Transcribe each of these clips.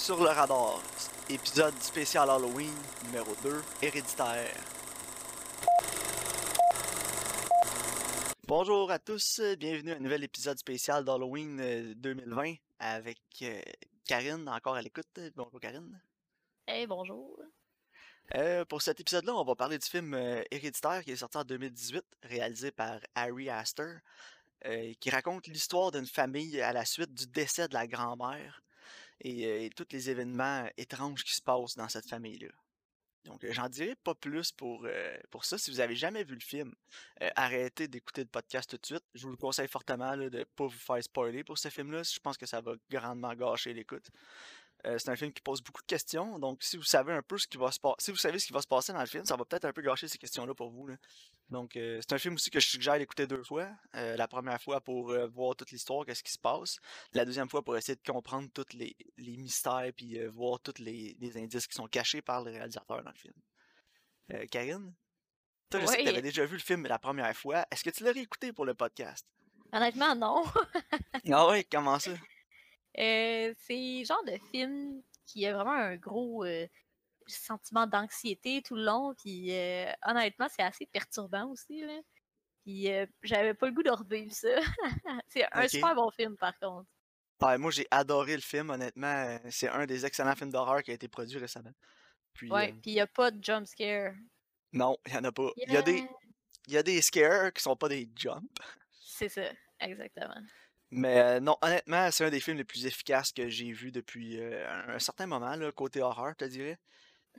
Sur le radar, épisode spécial Halloween numéro 2, héréditaire. Bonjour à tous, bienvenue à un nouvel épisode spécial d'Halloween euh, 2020 avec euh, Karine, encore à l'écoute. Bonjour Karine. Hey, bonjour. Euh, pour cet épisode-là, on va parler du film euh, Héréditaire qui est sorti en 2018, réalisé par Harry Astor, euh, qui raconte l'histoire d'une famille à la suite du décès de la grand-mère et, tous les événements étranges qui se passent dans cette famille-là. Donc, j'en dirai pas plus pour, pour ça. Si vous avez jamais vu le film, arrêtez d'écouter le podcast tout de suite. Je vous le conseille fortement de ne pas vous faire spoiler pour ce film-là. Je pense que ça va grandement gâcher l'écoute. Euh, c'est un film qui pose beaucoup de questions, donc si vous savez un peu ce qui va se passer, si vous savez ce qui va se passer dans le film, ça va peut-être un peu gâcher ces questions-là pour vous. là. Donc euh, c'est un film aussi que je suggère d'écouter deux fois. Euh, la première fois pour voir toute l'histoire, qu'est-ce qui se passe. La deuxième fois pour essayer de comprendre tous les, les mystères puis voir tous les, les indices qui sont cachés par le réalisateur dans le film. Euh, Karine, toi je sais que Oui. tu avais déjà vu le film la première fois. Est-ce que tu l'as réécouté pour le podcast? Honnêtement, non. Ah ouais, comment ça? Euh, c'est le genre de film qui a vraiment un gros euh, sentiment d'anxiété tout le long. Puis euh, honnêtement, c'est assez perturbant aussi. Là. Puis euh, j'avais pas le goût de revivre ça. c'est un super bon film par contre. Ouais, moi j'ai adoré le film, honnêtement. C'est un des excellents films d'horreur qui a été produit récemment. Puis, Ouais, puis il y a pas de jump scare. non, il y en a pas. Il y a des, il y a des scares qui sont pas des jumps. C'est ça, exactement. Mais euh, non, honnêtement, c'est un des films les plus efficaces que j'ai vu depuis euh, un, certain moment, là, côté horreur, je te dirais.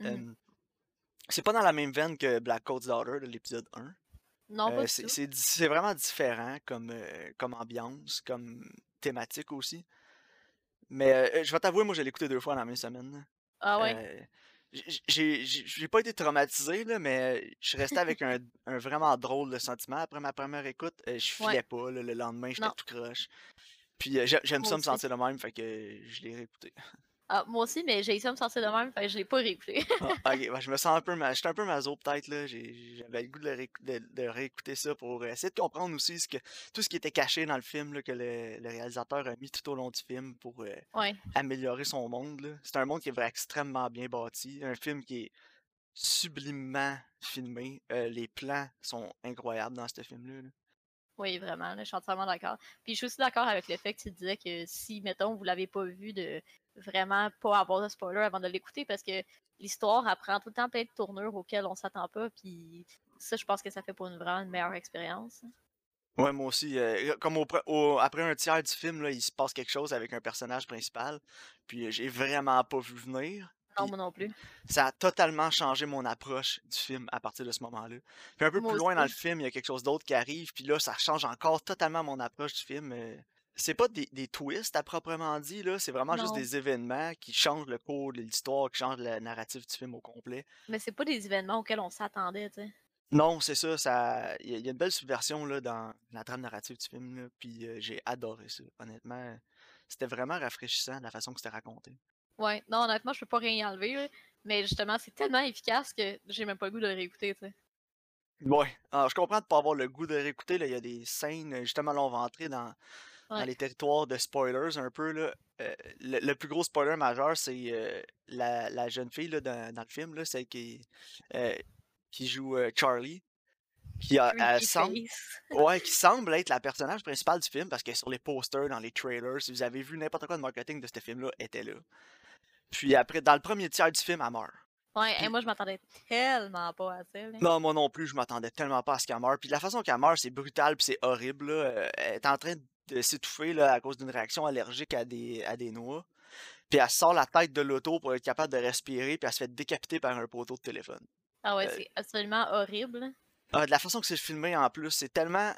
Euh, c'est pas dans la même veine que Black Coat's Daughter de l'épisode 1. non, pas Euh, du c'est vraiment différent comme, comme ambiance, comme thématique aussi. Mais euh, je vais t'avouer, moi, je l'ai écouté deux fois dans la même semaine. Ah ouais? Euh, j'ai pas été traumatisé, là, mais je suis resté avec un, un vraiment drôle de sentiment après ma première écoute. Euh, je Ouais. filais pas, là, le lendemain, j'étais tout croche. Puis euh, j'ai- j'aime ça me sentir de même, fait que je l'ai réécouté. Ah, moi aussi, mais j'ai ça me sentir de même, fait que je l'ai pas réécouté. Ah, ok, je me sens un peu, ma... j'étais un peu maso peut-être, là. j'ai- J'avais le goût de, de- de réécouter ça pour essayer de comprendre aussi ce que... tout ce qui était caché dans le film, là, que le, le réalisateur a mis tout au long du film pour euh, ouais. améliorer son monde. C'est un monde qui est vraiment extrêmement bien bâti. Un film qui est sublimement filmé. Euh, les plans sont incroyables dans ce film-là. là. Oui, vraiment, là, je suis entièrement d'accord. Puis je suis aussi d'accord avec le fait que tu disais que si, mettons, vous l'avez pas vu, de vraiment pas avoir de spoiler avant de l'écouter, parce que l'histoire apprend tout le temps plein de tournures auxquelles on s'attend pas, puis ça, je pense que ça fait pour une vraiment une meilleure expérience. Ouais, moi aussi. euh, comme au, pre- au- après un tiers du film, là, il se passe quelque chose avec un personnage principal. Puis euh, j'ai vraiment pas vu venir. Non, moi non plus. ça a totalement changé mon approche du film à partir de ce moment-là. Puis un peu Moi plus loin dans le film, il y a quelque chose d'autre qui arrive, puis là, ça change encore totalement mon approche du film. euh. C'est pas des, des twists à proprement dit, là, c'est vraiment juste des événements qui changent le cours de l'histoire, qui changent le narratif du film au complet. Mais c'est pas des événements auxquels on s'attendait, tu sais. Non, c'est ça, ça. Il y, a il y a une belle subversion là, dans la trame narrative du film, là, puis euh, j'ai adoré ça. Honnêtement, c'était vraiment rafraîchissant la façon que c'était raconté. Ouais, non, honnêtement, je peux pas rien y enlever, là, mais justement, c'est tellement efficace que j'ai même pas le goût de le réécouter, tu sais. Ouais. Alors, je comprends de pas avoir le goût de réécouter. Là. Il y a des scènes, justement, là, on va entrer dans, dans les territoires de spoilers un peu. Là. Euh, le, le plus gros spoiler majeur, c'est euh, la, la jeune fille là, dans, dans le film, là, celle qui, euh, qui joue Charlie. Qui, a, elle semble, ouais, qui semble être la personnage principale du film parce que sur les posters, dans les trailers, si vous avez vu n'importe quoi de marketing de ce film-là, elle était là. Puis après, dans le premier tiers du film, elle meurt. Ouais, et moi, je m'attendais tellement pas à ça, là. Non, moi non plus, je m'attendais tellement pas à ce qu'elle meure. Puis la façon qu'elle meurt, c'est brutal puis c'est horrible. Là. Elle est en train de s'étouffer là, à cause d'une réaction allergique à des, à des noix. Puis elle sort la tête de l'auto pour être capable de respirer, puis elle se fait décapiter par un poteau de téléphone. Ah ouais, Euh, c'est absolument horrible. Ah, de la façon que c'est filmé en plus, c'est tellement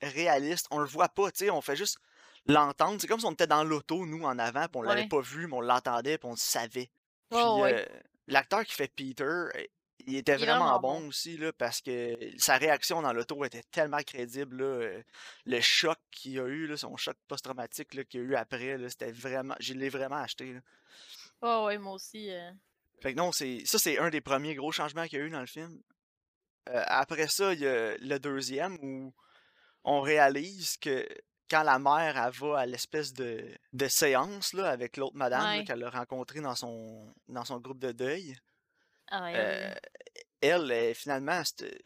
réaliste. On le voit pas, tu sais, on fait juste l'entendre. C'est comme si on était dans l'auto, nous, en avant, puis on l'avait Ouais. pas vu, mais on l'entendait, puis on le savait. Puis Oh, ouais. euh, l'acteur qui fait Peter, euh, il était vraiment, bon, bon. aussi, là, parce que sa réaction dans l'auto était tellement crédible. Là, euh, le choc qu'il a eu, là, son choc post-traumatique qu'il a eu après, c'était vraiment. Je l'ai vraiment acheté. là. Oh, ouais, moi aussi. euh, Fait que non, c'est ça, c'est un des premiers gros changements qu'il y a eu dans le film. Euh, après ça, il y a le deuxième où on réalise que quand la mère, elle va à l'espèce de, de séance là, avec l'autre madame Ouais. qu'elle a rencontrée dans son, dans son groupe de deuil, Ah ouais, euh, ouais. elle, elle, finalement, sais,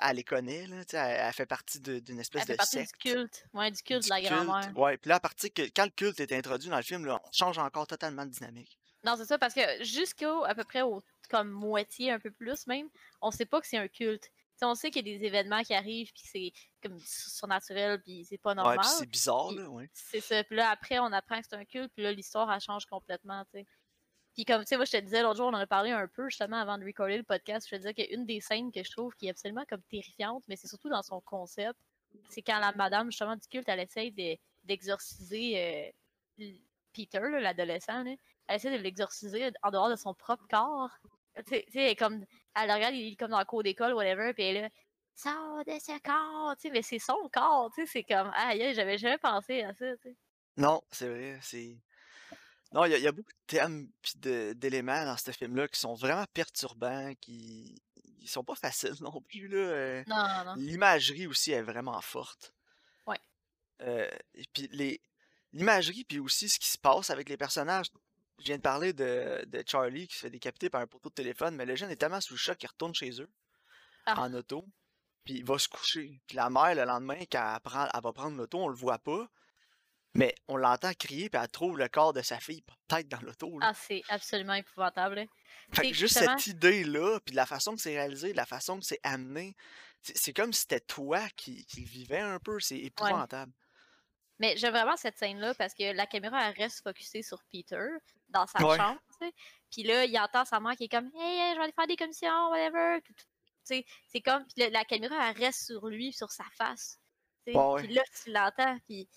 elle les connaît, là, elle, elle fait partie d'une espèce Elle fait de partie du secte. culte. Ouais, du culte Du de la grand-mère. Ouais, puis là, à partir que quand le culte est introduit dans le film, là, on change encore totalement de dynamique. Non, c'est ça, parce que jusqu'au à peu près au comme moitié, un peu plus même, on sait pas que c'est un culte. T'sais, on sait qu'il y a des événements qui arrivent, puis c'est comme surnaturel, puis c'est pas Ouais, normal. puis c'est bizarre, là, ouais. c'est ça. Puis là, après, on apprend que c'est un culte, puis là, l'histoire, elle change complètement, tu sais. Puis comme, tu sais, moi, je te disais, l'autre jour, on en a parlé un peu, justement, avant de recorder le podcast, je te disais qu'une des scènes que je trouve qui est absolument comme terrifiante, mais c'est surtout dans son concept, c'est quand la madame, justement, du culte, elle essaye de- d'exorciser euh, l- Peter, l'adolescent. Elle essaie de l'exorciser en dehors de son propre corps. Tu sais, comme, elle le regarde, il est comme dans la cour d'école, whatever, puis elle est là, sors de ce corps, tu sais, mais c'est son corps, tu sais, c'est comme, aïe, j'avais jamais pensé à ça. Non, c'est vrai, c'est... Non, il y, a- il y a beaucoup de thèmes de- d'éléments dans ce film-là qui sont vraiment perturbants, qui... Ils sont pas faciles non plus, là. euh, Non, non, non. L'imagerie aussi est vraiment forte. Ouais. Euh, et puis les... l'imagerie, puis aussi ce qui se passe avec les personnages. Je viens de parler de, de Charlie qui se fait décapiter par un poteau de téléphone, mais le jeune est tellement sous le choc qu'il retourne chez eux, Ah. en auto, puis il va se coucher. Puis la mère, le lendemain, quand elle, prend, elle va prendre l'auto, on le voit pas, mais on l'entend crier, puis elle trouve le corps de sa fille peut-être dans l'auto. Ah, c'est absolument épouvantable. là. Fait que juste justement- cette idée-là, puis la façon que c'est réalisé, la façon que c'est amené, c'est comme si c'était toi qui, qui le vivais un peu, c'est épouvantable. Mais j'aime vraiment cette scène-là parce que la caméra elle reste focusée sur Peter dans sa Ouais. chambre, tu sais. Puis là, il entend sa mère qui est comme Hey, je vais aller faire des commissions, whatever. C'est comme. Puis la, la caméra elle reste sur lui, sur sa face. Ouais. Puis là, tu l'entends, puis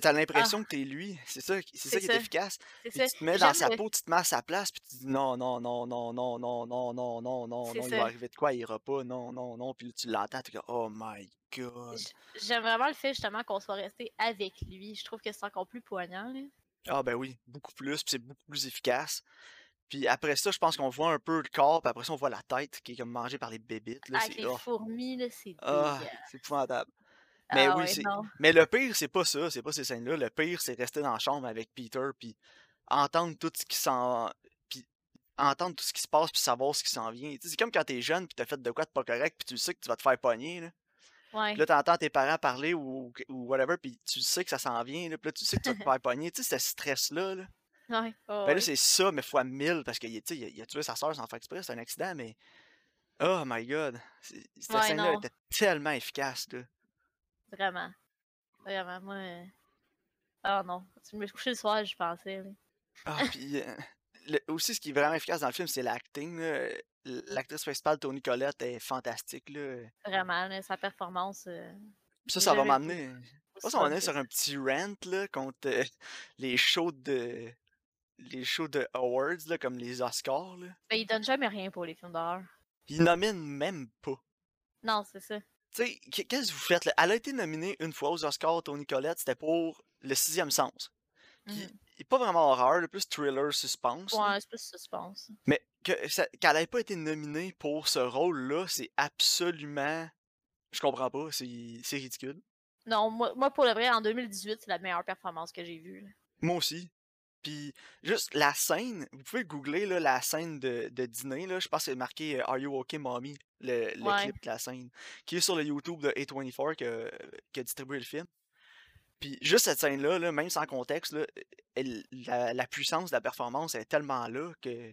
T'as l'impression que t'es lui, c'est ça, qui- c'est ça Ah. Qui est efficace. c'est Puis ça. tu te mets dans sa peau, tu te mets à sa place, puis tu dis non, non, non, non, non, non, non, non, non, non, non, il va arriver de quoi, il ira pas, non, non, non, puis là, tu l'entends, tu dis oh my god. J'aime vraiment le fait justement qu'on soit resté avec lui. Je trouve que c'est encore plus poignant. Là. Ah ben oui, beaucoup plus, puis c'est beaucoup plus efficace. Puis après ça, je pense qu'on voit un peu le corps, puis après ça, on voit la tête qui est comme mangée par les bébites, là, Avec c'est les oh, fourmis, là, c'est ah, c'est épouvantable. Mais Ah oui, ouais. Mais le pire, c'est pas ça, c'est pas ces scènes-là. Le pire, c'est rester dans la chambre avec Peter, puis entendre tout ce qui s'en... puis entendre tout ce qui se passe, puis savoir ce qui s'en vient. C'est comme quand t'es jeune, puis t'as fait de quoi de pas correct, puis tu sais que tu vas te faire pogner, là. Ouais. Puis là, t'entends tes parents parler ou, ou whatever, puis tu sais que ça s'en vient, là. Puis là, tu sais que tu vas te faire pogner. Tu sais, ce stress-là, là. Ouais. oh, Ben là, c'est ça, mais fois mille, parce qu'il il a, il a tué sa soeur sans faire exprès, c'est un accident, mais... Oh my god. Cette Ouais, scène-là était tellement efficace, là. Vraiment. Vraiment, moi. euh, Ah non. Tu me coucher le soir, je pensais. Là. Ah, puis euh, le- aussi, ce qui est vraiment efficace dans le film, c'est l'acting. L'actrice principale, Tony Collette, est fantastique. Là. Vraiment, là, sa performance. euh, ça, ça va m'amener. Je pense qu'on que sur un petit rant là, contre euh, les shows de. Les shows de awards, là, comme les Oscars. Là. Mais il donne jamais rien pour les films d'horreur. Ils nominent même pas. Non, c'est ça. Tu sais, qu- qu'est-ce que vous faites là? Elle a été nominée une fois aux Oscars, Tony Collette, c'était pour Le Sixième Sens. Qui Mhm. est pas vraiment horreur, là, plus thriller, suspense. Ouais, c'est plus suspense. Mais qu'elle ait pas été nominée pour ce rôle-là, c'est absolument. Je comprends pas, c'est c'est ridicule. Non, moi, moi, pour le vrai, en 2018, c'est la meilleure performance que j'ai vue. là. Moi aussi. Puis, juste la scène, vous pouvez googler là, la scène de, de dîner, là, je pense que c'est marqué euh, Are You Okay Mommy, le, le Ouais. clip de la scène, qui est sur le YouTube de A24 qui a, qui a distribué le film. Puis, juste cette scène-là, là, même sans contexte, là, elle- la, la puissance de la performance est tellement là que.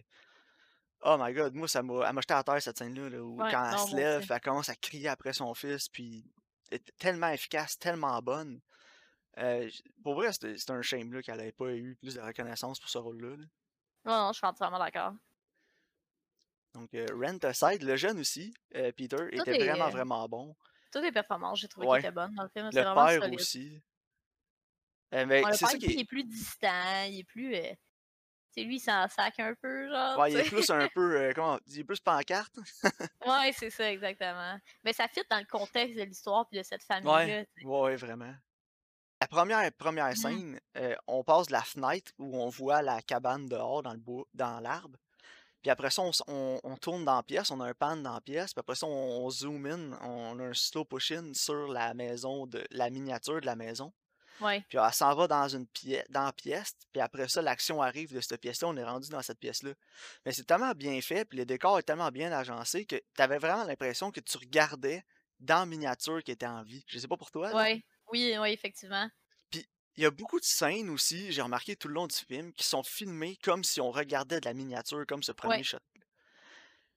Oh my god, moi, ça m'a jeté à terre cette scène-là, là, où Ouais, quand elle se lève, elle commence à crier après son fils, puis elle est tellement efficace, tellement bonne. Euh, pour vrai, c'était c'était un shame là, qu'elle n'ait pas eu plus de reconnaissance pour ce rôle-là. là. Non, non, je suis entièrement d'accord. Donc, euh, Rent Aside, le jeune aussi, euh, Peter, Tout était est, vraiment, vraiment bon. Toutes les performances, j'ai trouvé Ouais. qu'ils étaient bonnes dans le film. Le C'est vraiment père aussi. Euh, mais Ouais, le c'est père, ça il, est. est plus distant, il est plus. C'est lui, il s'en sac un peu, genre. Ouais, il est plus un peu. comment Il est plus pancarte. Ouais, c'est ça, exactement. Mais ça fit dans le contexte de l'histoire puis de cette Ouais, famille-là. tu sais. ouais, vraiment. La première, première Mhm. scène, euh, on passe de la fenêtre où on voit la cabane dehors dans le bois, dans l'arbre. Puis après ça, on, on- on tourne dans la pièce, on a un pan dans la pièce. Puis après ça, on, on zoom in, on a un slow push-in sur la maison, de la miniature de la maison. Ouais. Puis elle s'en va dans une pièce, dans la pièce, puis après ça, l'action arrive de cette pièce-là, on est rendu dans cette pièce-là. Mais c'est tellement bien fait, puis le décor est tellement bien agencé que tu avais vraiment l'impression que tu regardais dans la miniature qui était en vie. Je sais pas pour toi. là. Ouais. Oui, oui, effectivement. Puis il y a beaucoup de scènes aussi, j'ai remarqué tout le long du film, qui sont filmées comme si on regardait de la miniature, comme ce premier Ouais. shot.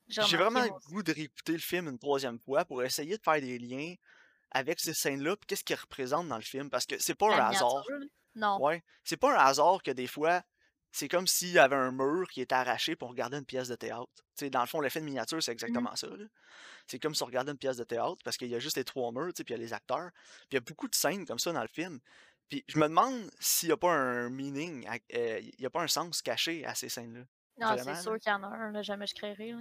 J'ai vraiment le goût de réécouter le film une troisième fois pour essayer de faire des liens avec ces scènes-là, puis qu'est-ce qu'ils représentent dans le film, parce que c'est pas La un hasard. Non. Ouais, c'est pas un hasard que des fois, c'est comme s'il y avait un mur qui était arraché pour regarder une pièce de théâtre. Dans le fond, l'effet de miniature, c'est Mmh. exactement ça. C'est comme si on regardait une pièce de théâtre parce qu'il y a juste les trois murs, puis il y a les acteurs. Puis il y a beaucoup de scènes comme ça dans le film. Puis je me demande s'il n'y a pas un meaning, euh, il n'y a pas un sens caché à ces scènes-là. Non, c'est sûr qu'il y en a un, là, jamais je créerai.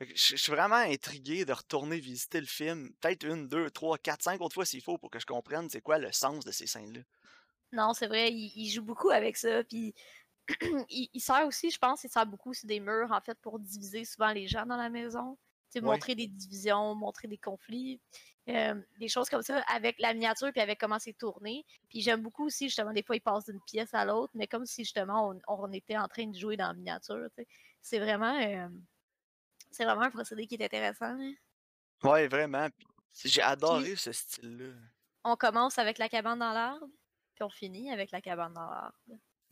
Je suis vraiment intrigué de retourner visiter le film, peut-être une, deux, trois, quatre, cinq autres fois s'il faut pour que je comprenne c'est quoi le sens de ces scènes-là. Non, c'est vrai, il, il joue beaucoup avec ça. Puis il, il sert aussi, je pense, il sert beaucoup sur des murs, en fait, pour diviser souvent les gens dans la maison. Ouais. montrer des divisions, montrer des conflits, euh, des choses comme ça, avec la miniature, puis avec comment c'est tourné. Puis j'aime beaucoup aussi, justement, des fois, il passe d'une pièce à l'autre, mais comme si, justement, on, on était en train de jouer dans la miniature. C'est vraiment, euh, c'est vraiment un procédé qui est intéressant. là. Ouais, vraiment. J'ai adoré ce style-là. On commence avec la cabane dans l'arbre, puis on finit avec la cabane dans l'arbre.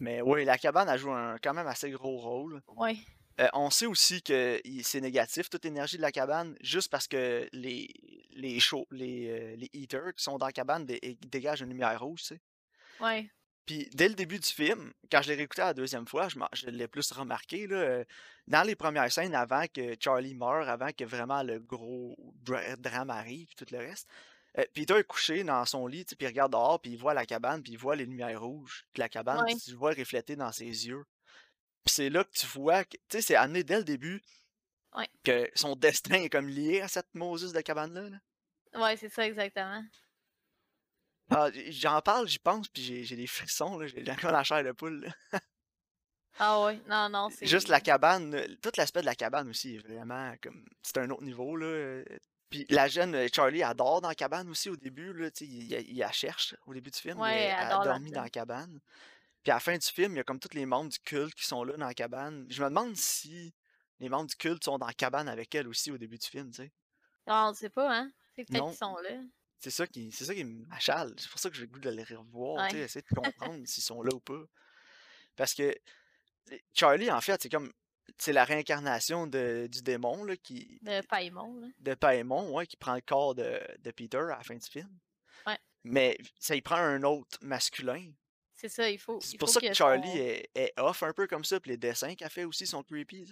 Mais oui, la cabane a joué un quand même assez gros rôle. Ouais. Euh, on sait aussi que c'est négatif, toute l'énergie de la cabane, juste parce que les, les, les, euh, les heaters qui sont dans la cabane dé- dégagent une lumière rouge, tu sais. Ouais. Puis dès le début du film, quand je l'ai réécouté la deuxième fois, je, l'ai plus remarqué, là, euh, dans les premières scènes, avant que Charlie meure, avant que vraiment le gros dra- drame arrive, tout le reste, euh, Peter est couché dans son lit, puis il regarde dehors, puis il voit la cabane, puis il voit les lumières rouges de la cabane, Ouais. puis tu le vois refléter dans ses yeux. Puis c'est là que tu vois, que- tu sais, c'est amené dès le début Ouais. que son destin est comme lié à cette Moses de cabane-là. là. Ouais, c'est ça exactement. Ah, j'en parle, j'y pense, puis j'ai des frissons, là, j'ai encore la chair de poule. là. Ah ouais, non, non, c'est. Juste la cabane, euh, tout l'aspect de la cabane aussi est vraiment comme. C'est un autre niveau, là. Puis la jeune euh, Charlie adore dans la cabane aussi au début, là, il, il- il la cherche au début du film. Ouais, elle elle a dormi dans la cabane. Puis à la fin du film, il y a comme tous les membres du culte qui sont là dans la cabane. Je me demande si les membres du culte sont dans la cabane avec elle aussi au début du film, tu sais. Ah, on ne sait pas, hein? C'est peut-être qu'ils sont là. C'est ça qui, c'est ça qui m'achale. C'est pour ça que j'ai le goût de les revoir, tu sais, Ouais. essayer de comprendre s'ils sont là ou pas. Parce que Charlie, en fait, c'est comme c'est la réincarnation de, du démon là, qui, De Paimon, là. de Paimon, ouais, qui prend le corps de, de Peter à la fin du film. Ouais. Mais ça y prend un autre masculin. C'est ça, il faut. C'est il pour faut ça que que Charlie son- est, est off un peu comme ça, puis les dessins qu'elle fait aussi sont creepy.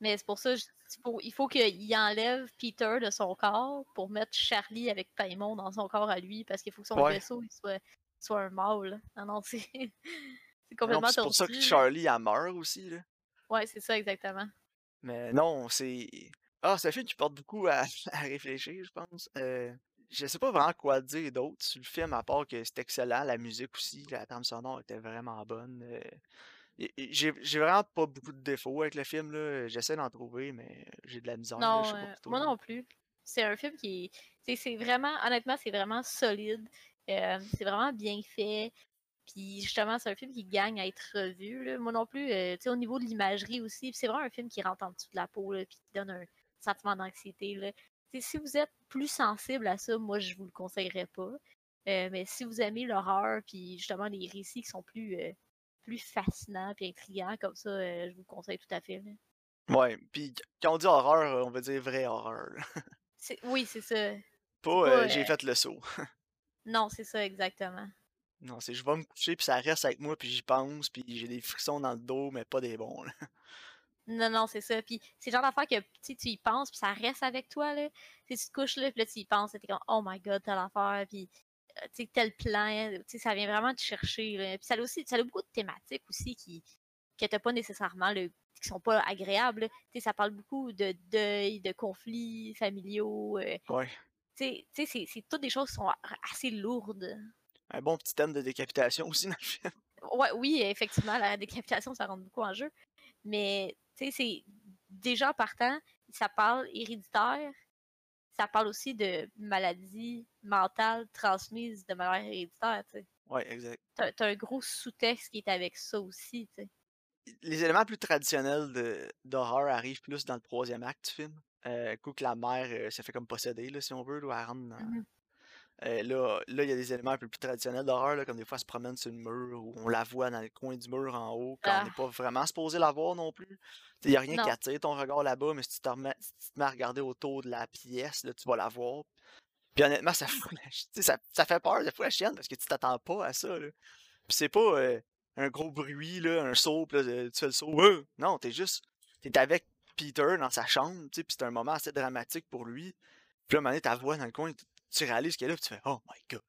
Mais c'est pour ça, je- il faut, il faut qu'il enlève Peter de son corps pour mettre Charlie avec Paimon dans son corps à lui, parce qu'il faut que son Ouais. vaisseau il soit, soit un mâle. Ah non, c'est. c'est puis complètement C'est pour ça que. Charlie elle meurt aussi. Là. Ouais, c'est ça, exactement. Mais non, c'est. Ah, c'est un film qui porte beaucoup à, à réfléchir, je pense. Euh, je sais pas vraiment quoi dire d'autre sur le film, à part que c'est excellent. La musique aussi, la trame sonore était vraiment bonne. euh, J'ai vraiment pas beaucoup de défauts avec le film. là. J'essaie d'en trouver, mais j'ai de la misère. là, Non, je sais pas euh, moi non plus. C'est un film qui C'est vraiment, honnêtement, c'est vraiment solide. Euh, c'est vraiment bien fait. Puis justement, c'est un film qui gagne à être revu. là. Moi non plus, euh, tu sais, au niveau de l'imagerie aussi, c'est vraiment un film qui rentre en dessous de la peau, là, puis qui donne un sentiment d'anxiété. Si vous êtes plus sensible à ça, moi je vous le conseillerais pas. Euh, mais si vous aimez l'horreur, puis justement les récits qui sont plus, euh, plus fascinants puis intrigants comme ça, euh, je vous le conseille tout à fait. là. Ouais, puis quand on dit horreur, on veut dire vraie horreur. Oui, c'est ça. Pas, pas, j'ai fait le saut. Non, c'est ça, exactement. Non, c'est je vais me coucher, puis ça reste avec moi, puis j'y pense, puis j'ai des frissons dans le dos, mais pas des bons. là. Non, non, c'est ça. Puis c'est le genre d'affaire que tu y penses, puis ça reste avec toi, là. Tu te couches là, puis là, tu y penses, t'es comme, oh my god, telle affaire, puis euh, tel plan, ça vient vraiment te chercher, là. Puis ça a aussi, ça a beaucoup de thématiques aussi qui, que t'as pas nécessairement, là, qui sont pas agréables. ça parle beaucoup de deuil, de conflits familiaux. euh, Ouais. tu sais, c'est toutes des choses qui sont assez lourdes. Un bon petit thème de décapitation aussi dans le film. Ouais, oui, effectivement, la décapitation, ça rentre beaucoup en jeu. Mais, tu sais, c'est déjà en partant, ça parle héréditaire, ça parle aussi de maladies mentales transmises de manière héréditaire, tu sais. Ouais, exact. T'as un gros sous-texte qui est avec ça aussi, tu sais. Les éléments plus traditionnels de d'horreur arrivent plus dans le troisième acte du film. Euh, coup que la mère euh, se fait comme posséder, là, si on veut, là, elle rentre dans- Mhm. Euh, là, là, il y a des éléments un peu plus traditionnels d'horreur, là, comme des fois elle se promène sur le mur ou on la voit dans le coin du mur en haut quand on Ah. n'est pas vraiment supposé la voir non plus. Il n'y a rien qui attire ton regard là-bas, mais si tu, te remets, si tu te mets à regarder autour de la pièce, là, tu vas la voir. Puis honnêtement, ça, fout la sais, ça, ça fait peur, ça fout la chienne parce que tu t'attends pas à ça. Là. Puis c'est pas euh, un gros bruit, là, un saut, puis là, euh, tu fais le saut. Ouais! Non, t'es juste. T'es avec Peter dans sa chambre, puis c'est un moment assez dramatique pour lui. Puis là, à un moment donné, ta voix dans le coin, tu- réalises qu'elle est là, tu fais Oh my god.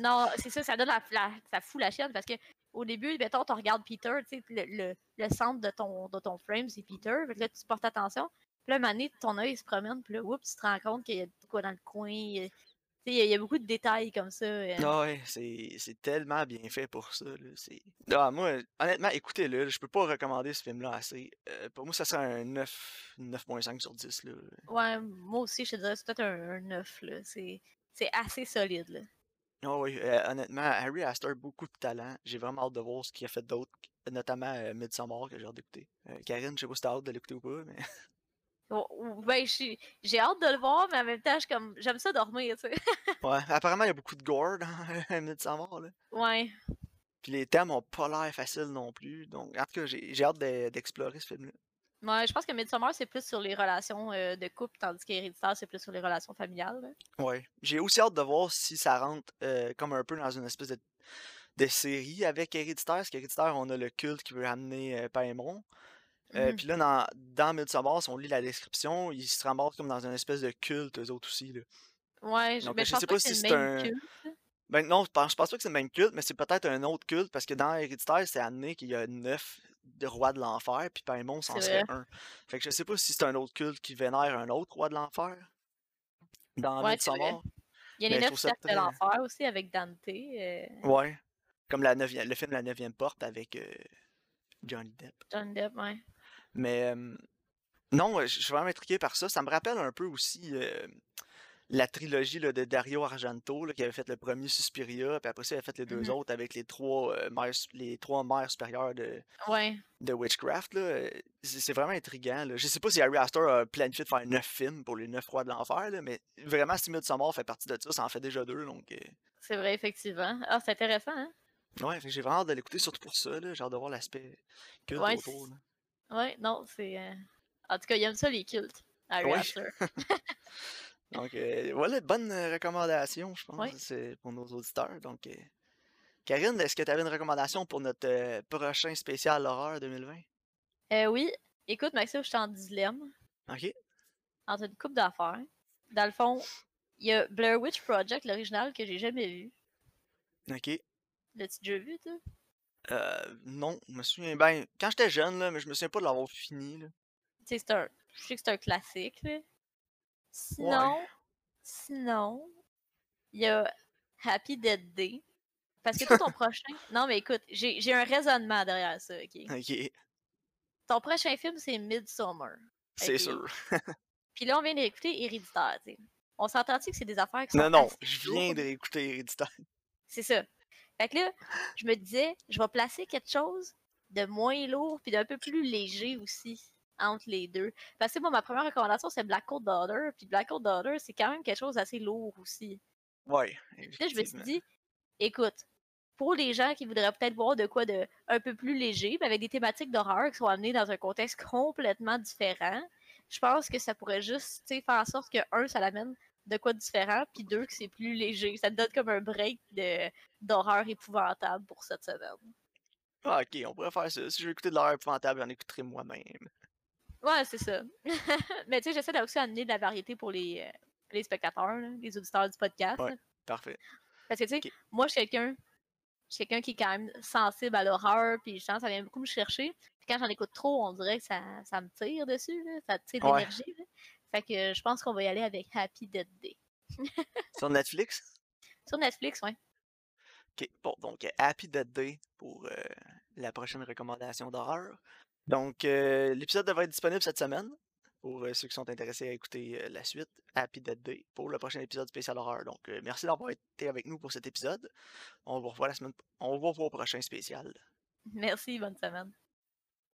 Non, c'est ça, ça donne la, ça fout la chienne parce que au début, tu regardes Peter, tu sais, le, le, centre de ton, de ton frame, c'est Peter. Là, tu portes attention. Puis là, donné, ton œil se promène, puis là, oups, tu te rends compte qu'il y a quoi dans le coin. Il y, a- il y a beaucoup de détails comme ça. euh. Ah ouais, c'est tellement bien fait pour ça. Là. Ah, moi, honnêtement, écoutez-le, je peux pas recommander ce film-là assez. Euh, pour moi, ça serait un 9, 9.5 sur 10. Là. Ouais, moi aussi, je te dirais, c'est peut-être un, un 9, là. C'est assez solide, là. Ah oui, euh, honnêtement, Harry Astor, beaucoup de talent. J'ai vraiment hâte de voir ce qu'il a fait d'autre, notamment euh, Midsommar, que j'ai hâte d'écouter. Karine, je sais pas si t'as hâte de l'écouter ou pas, mais... Ben, j'ai hâte de le voir, mais en même temps, comme j'aime ça dormir, tu sais. Ouais, apparemment, il y a beaucoup de gore dans euh, Midsommar, là. Ouais. Puis les thèmes ont pas l'air faciles non plus, donc en tout cas, j'ai hâte de- d'explorer ce film-là. Ouais, je pense que Midsommar, c'est plus sur les relations euh, de couple, tandis qu'Héréditaire, c'est plus sur les relations familiales. là. Ouais. J'ai aussi hâte de voir si ça rentre euh, comme un peu dans une espèce de, de série avec Héréditaire. Parce qu'Héréditaire, on a le culte qui veut amener euh, Paimon. Euh, Mhm. Puis là, dans, dans Midsommar, si on lit la description, ils se ramassent comme dans une espèce de culte, eux autres aussi. Là. Ouais, Donc, mais je je pense sais pas pas que c'est si c'est un- culte. Ben non, je pense, pas que c'est le même culte, mais c'est peut-être un autre culte, parce que dans Héréditaire, c'est amené qu'il y a neuf de rois de l'enfer, puis Paimon, C'est serait un. Fait que je sais pas si c'est un autre culte qui vénère un autre roi de l'enfer. Dans Ouais. Midsommar. Il y a les neuf cercles de l'enfer aussi avec Dante. euh, Ouais. Comme la le film La neuvième porte avec euh, Johnny Depp. John Depp, ouais. Mais non, je suis vraiment intrigué par ça. Ça me rappelle un peu aussi euh, la trilogie là, de Dario Argento là, qui avait fait le premier Suspiria, puis après ça, il avait fait les deux Mhm. autres avec les trois, euh, mères, les trois mères supérieures de, Ouais. de Witchcraft. Euh, C'est vraiment intriguant. Là. Je sais pas si Harry Astor a planifié de faire neuf films pour les neuf rois de l'enfer, mais vraiment, si Midsommar fait partie de ça, ça en fait déjà deux. Donc, euh, C'est vrai, effectivement. Ah, c'est intéressant, hein? ouais, que j'ai vraiment hâte de l'écouter, surtout pour ça. J'ai hâte de voir l'aspect culte Ouais, autour. là. Ouais, non, c'est. euh, En tout cas, il aime ça, les cultes. Harry. Astor. Donc, euh, voilà, bonne euh, recommandation, je pense, c'est pour nos auditeurs. Donc, euh, Karine, est-ce que tu avais une recommandation pour notre euh, prochain spécial horreur 2020? Euh, oui, écoute, Maxime, je suis en dilemme Ok. entre une coupe d'affaires. Dans le fond, il y a Blair Witch Project, l'original, que j'ai jamais vu. Ok. L'as-tu déjà vu, toi? Euh, non, je me souviens. Ben, quand j'étais jeune, là, mais je me souviens pas de l'avoir fini. Là. Tu sais, c'est un... Je sais que c'est un classique, là. Sinon, sinon, il y a Happy Dead Day. Parce que toi, ton prochain... Non, mais écoute, j'ai j'ai un raisonnement derrière ça, OK? Ok, Ton prochain film, c'est Midsummer. c'est sûr. Puis là, on vient d'écouter Héréditaire, tu sais. On s'entend-tu que c'est des affaires qui sont Non, non, je viens réécouter Héréditaire. C'est ça. Fait que là, je me disais, je vais placer quelque chose de moins lourd puis d'un peu plus léger aussi entre les deux. Parce que moi, ma première recommandation, c'est Black Coat Daughter. Puis Black Coat Daughter, c'est quand même quelque chose d'assez lourd aussi. Ouais. Puis là, je me suis dit, écoute, pour les gens qui voudraient peut-être voir de quoi de un peu plus léger, mais avec des thématiques d'horreur qui sont amenées dans un contexte complètement différent, je pense que ça pourrait juste faire en sorte que, un, ça l'amène de quoi de différent, puis deux, que c'est plus léger. Ça te donne comme un break de d'horreur épouvantable pour cette semaine. Ah, ok, on pourrait faire ça. Si je veux écouter de l'horreur épouvantable, j'en écouterai moi-même. Ouais, c'est ça. mais tu sais, j'essaie aussi d'amener de la variété pour les, euh, les spectateurs, là, les auditeurs du podcast. Ouais. là. Parfait. Parce que, tu sais, moi, je suis quelqu'un je suis quelqu'un qui est quand même sensible à l'horreur, puis je sens que ça vient beaucoup me chercher. Puis quand j'en écoute trop, on dirait que ça, ça me tire dessus, là, ça tire Ouais. Fait que je pense qu'on va y aller avec Happy Dead Day. Sur Netflix? Sur Netflix, ouais. Ok, bon, donc euh, Happy Dead Day pour euh, la prochaine recommandation d'horreur. Donc, euh, l'épisode devrait être disponible cette semaine. pour ceux qui sont intéressés à écouter la suite, Happy Dead Day, pour le prochain épisode spécial horreur. Donc, merci d'avoir été avec nous pour cet épisode. On vous revoit la semaine. On vous revoit au prochain spécial. Merci, bonne semaine.